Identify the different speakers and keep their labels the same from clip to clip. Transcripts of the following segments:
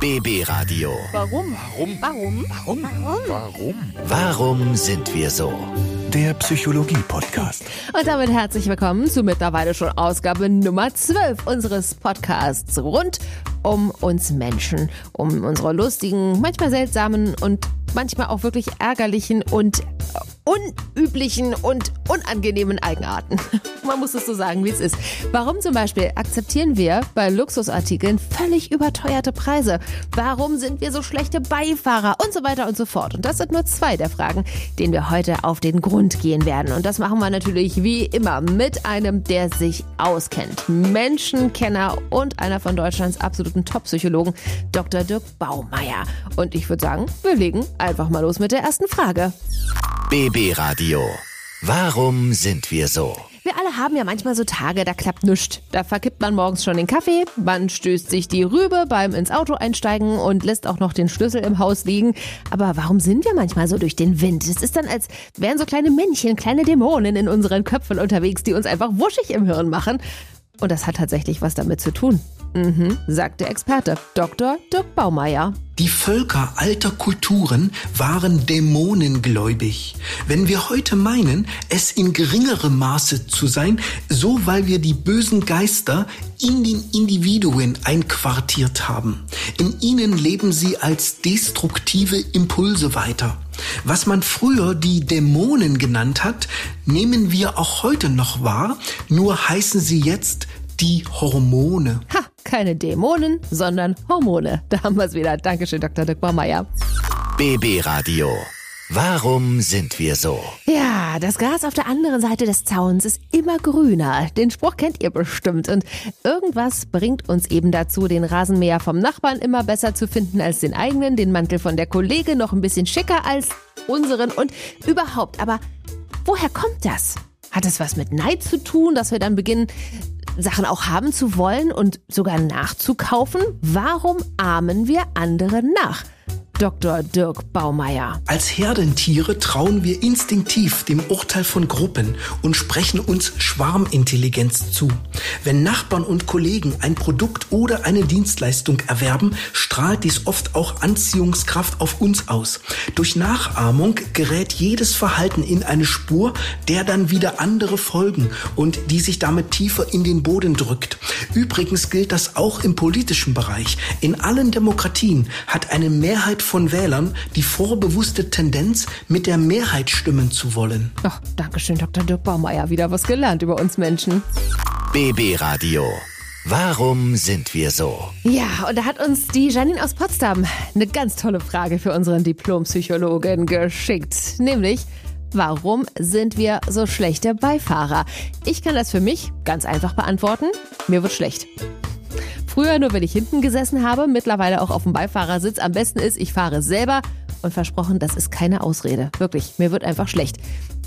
Speaker 1: BB Radio.
Speaker 2: Warum?
Speaker 3: Warum?
Speaker 2: Warum?
Speaker 3: Warum? Warum?
Speaker 1: Warum sind wir so?
Speaker 3: Der Psychologie-Podcast.
Speaker 2: Und damit herzlich willkommen zu mittlerweile schon Ausgabe Nummer 12 unseres Podcasts rund um uns Menschen, um unsere lustigen, manchmal seltsamen und manchmal auch wirklich ärgerlichen und unüblichen und unangenehmen Eigenarten. Man muss es so sagen, wie es ist. Warum zum Beispiel akzeptieren wir bei Luxusartikeln völlig überteuerte Preise? Warum sind wir so schlechte Beifahrer und so weiter und so fort? Und das sind nur zwei der Fragen, denen wir heute auf den Grund gehen werden. Und das machen wir natürlich wie immer mit einem, der sich auskennt. Menschenkenner und einer von Deutschlands absoluten Top-Psychologen, Dr. Dirk Baumeier. Und ich würde sagen, wir legen einfach mal los mit der ersten Frage.
Speaker 1: BB Radio. Warum sind wir so?
Speaker 2: Wir alle haben ja manchmal so Tage, da klappt nichts. Da verkippt man morgens schon den Kaffee, man stößt sich die Rübe beim ins Auto einsteigen und lässt auch noch den Schlüssel im Haus liegen. Aber warum sind wir manchmal so durch den Wind? Es ist dann, als wären so kleine Männchen, kleine Dämonen in unseren Köpfen unterwegs, die uns einfach wuschig im Hirn machen. Und das hat tatsächlich was damit zu tun. Mhm, sagt der Experte Dr. Dirk Baumeier.
Speaker 4: Die Völker alter Kulturen waren dämonengläubig. Wenn wir heute meinen, es in geringerem Maße zu sein, so weil wir die bösen Geister in den Individuen einquartiert haben. In ihnen leben sie als destruktive Impulse weiter. Was man früher die Dämonen genannt hat, nehmen wir auch heute noch wahr, nur heißen sie jetzt die Hormone.
Speaker 2: Ha, keine Dämonen, sondern Hormone. Da haben wir es wieder. Dankeschön, Dr. Dirk Baumeier.
Speaker 1: BB Radio. Warum sind wir so?
Speaker 2: Ja, das Gras auf der anderen Seite des Zauns ist immer grüner. Den Spruch kennt ihr bestimmt. Und irgendwas bringt uns eben dazu, den Rasenmäher vom Nachbarn immer besser zu finden als den eigenen, den Mantel von der Kollegin noch ein bisschen schicker als unseren und überhaupt. Aber woher kommt das? Hat es was mit Neid zu tun, dass wir dann beginnen, Sachen auch haben zu wollen und sogar nachzukaufen? Warum ahmen wir andere nach? Dr. Dirk Baumeier.
Speaker 4: Als Herdentiere trauen wir instinktiv dem Urteil von Gruppen und sprechen uns Schwarmintelligenz zu. Wenn Nachbarn und Kollegen ein Produkt oder eine Dienstleistung erwerben, strahlt dies oft auch Anziehungskraft auf uns aus. Durch Nachahmung gerät jedes Verhalten in eine Spur, der dann wieder andere folgen und die sich damit tiefer in den Boden drückt. Übrigens gilt das auch im politischen Bereich. In allen Demokratien hat eine Mehrheit von Wählern die vorbewusste Tendenz, mit der Mehrheit stimmen zu wollen.
Speaker 2: Ach, Dankeschön, Dr. Dirk Baumeier. Wieder was gelernt über uns Menschen.
Speaker 1: BB Radio. Warum sind wir so?
Speaker 2: Ja, und da hat uns die Janine aus Potsdam eine ganz tolle Frage für unseren Diplompsychologen geschickt. Nämlich, warum sind wir so schlechte Beifahrer? Ich kann das für mich ganz einfach beantworten. Mir wird schlecht. Früher nur, wenn ich hinten gesessen habe, mittlerweile auch auf dem Beifahrersitz. Am besten ist, ich fahre selber und versprochen, das ist keine Ausrede. Wirklich, mir wird einfach schlecht.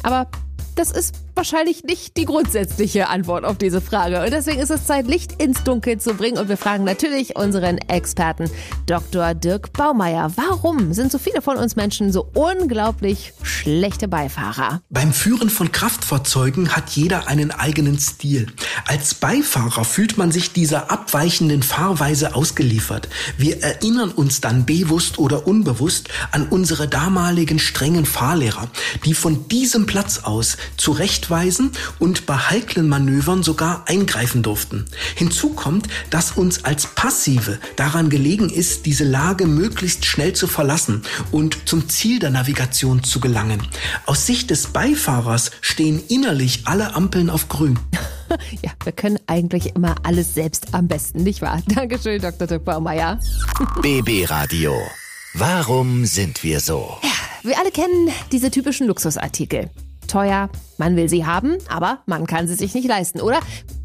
Speaker 2: Aber das ist wahrscheinlich nicht die grundsätzliche Antwort auf diese Frage. Und deswegen ist es Zeit, Licht ins Dunkel zu bringen. Und wir fragen natürlich unseren Experten, Dr. Dirk Baumeier. Warum sind so viele von uns Menschen so unglaublich schlechte Beifahrer?
Speaker 4: Beim Führen von Kraftfahrzeugen hat jeder einen eigenen Stil. Als Beifahrer fühlt man sich dieser abweichenden Fahrweise ausgeliefert. Wir erinnern uns dann bewusst oder unbewusst an unsere damaligen strengen Fahrlehrer, die von diesem Platz aus zurechtweisen und bei heiklen Manövern sogar eingreifen durften. Hinzu kommt, dass uns als Passive daran gelegen ist, diese Lage möglichst schnell zu verlassen und zum Ziel der Navigation zu gelangen. Aus Sicht des Beifahrers stehen innerlich alle Ampeln auf grün.
Speaker 2: Ja, wir können eigentlich immer alles selbst am besten, nicht wahr? Dankeschön, Dr. Dirk Baumeier.
Speaker 1: BB Radio. Warum sind wir so?
Speaker 2: Wir alle kennen diese typischen Luxusartikel. Teuer, man will sie haben, aber man kann sie sich nicht leisten, oder?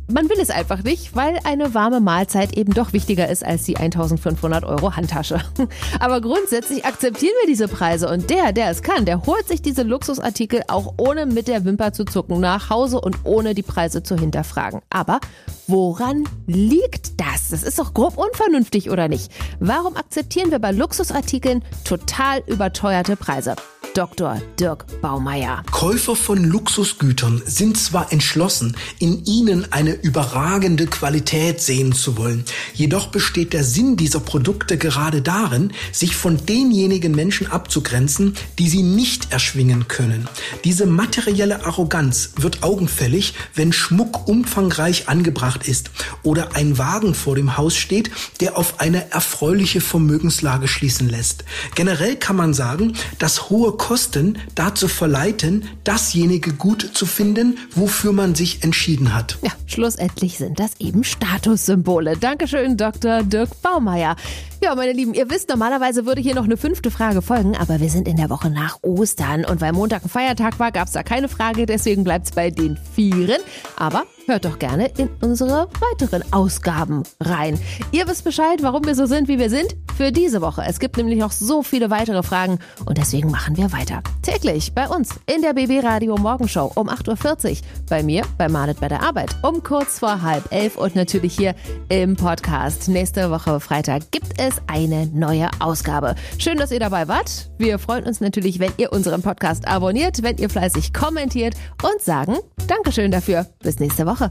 Speaker 2: Man will es einfach nicht, weil eine warme Mahlzeit eben doch wichtiger ist als die 1500 Euro Handtasche. Aber grundsätzlich akzeptieren wir diese Preise und der, der es kann, der holt sich diese Luxusartikel auch ohne mit der Wimper zu zucken nach Hause und ohne die Preise zu hinterfragen. Aber woran liegt das? Das ist doch grob unvernünftig, oder nicht? Warum akzeptieren wir bei Luxusartikeln total überteuerte Preise? Dr. Dirk Baumeier.
Speaker 4: Käufer von Luxusgütern sind zwar entschlossen, in ihnen eine überragende Qualität sehen zu wollen, jedoch besteht der Sinn dieser Produkte gerade darin, sich von denjenigen Menschen abzugrenzen, die sie nicht erschwingen können. Diese materielle Arroganz wird augenfällig, wenn Schmuck umfangreich angebracht ist oder ein Wagen vor dem Haus steht, der auf eine erfreuliche Vermögenslage schließen lässt. Generell kann man sagen, dass hohe Kosten dazu verleiten, dasjenige gut zu finden, wofür man sich entschieden hat.
Speaker 2: Ja, schlussendlich sind das eben Statussymbole. Dankeschön, Dr. Dirk Baumeier. Ja, meine Lieben, ihr wisst, normalerweise würde hier noch eine fünfte Frage folgen, aber wir sind in der Woche nach Ostern und weil Montag ein Feiertag war, gab es da keine Frage, deswegen bleibt es bei den Vieren. Aber hört doch gerne in unsere weiteren Ausgaben rein. Ihr wisst Bescheid, warum wir so sind, wie wir sind, für diese Woche. Es gibt nämlich noch so viele weitere Fragen und deswegen machen wir weiter. Täglich bei uns in der BB Radio Morgenshow um 8.40 Uhr. Bei mir, bei Marnet bei der Arbeit um kurz vor halb elf und natürlich hier im Podcast. Nächste Woche Freitag gibt es eine neue Ausgabe. Schön, dass ihr dabei wart. Wir freuen uns natürlich, wenn ihr unseren Podcast abonniert, wenn ihr fleißig kommentiert und sagen Dankeschön dafür. Bis nächste Woche.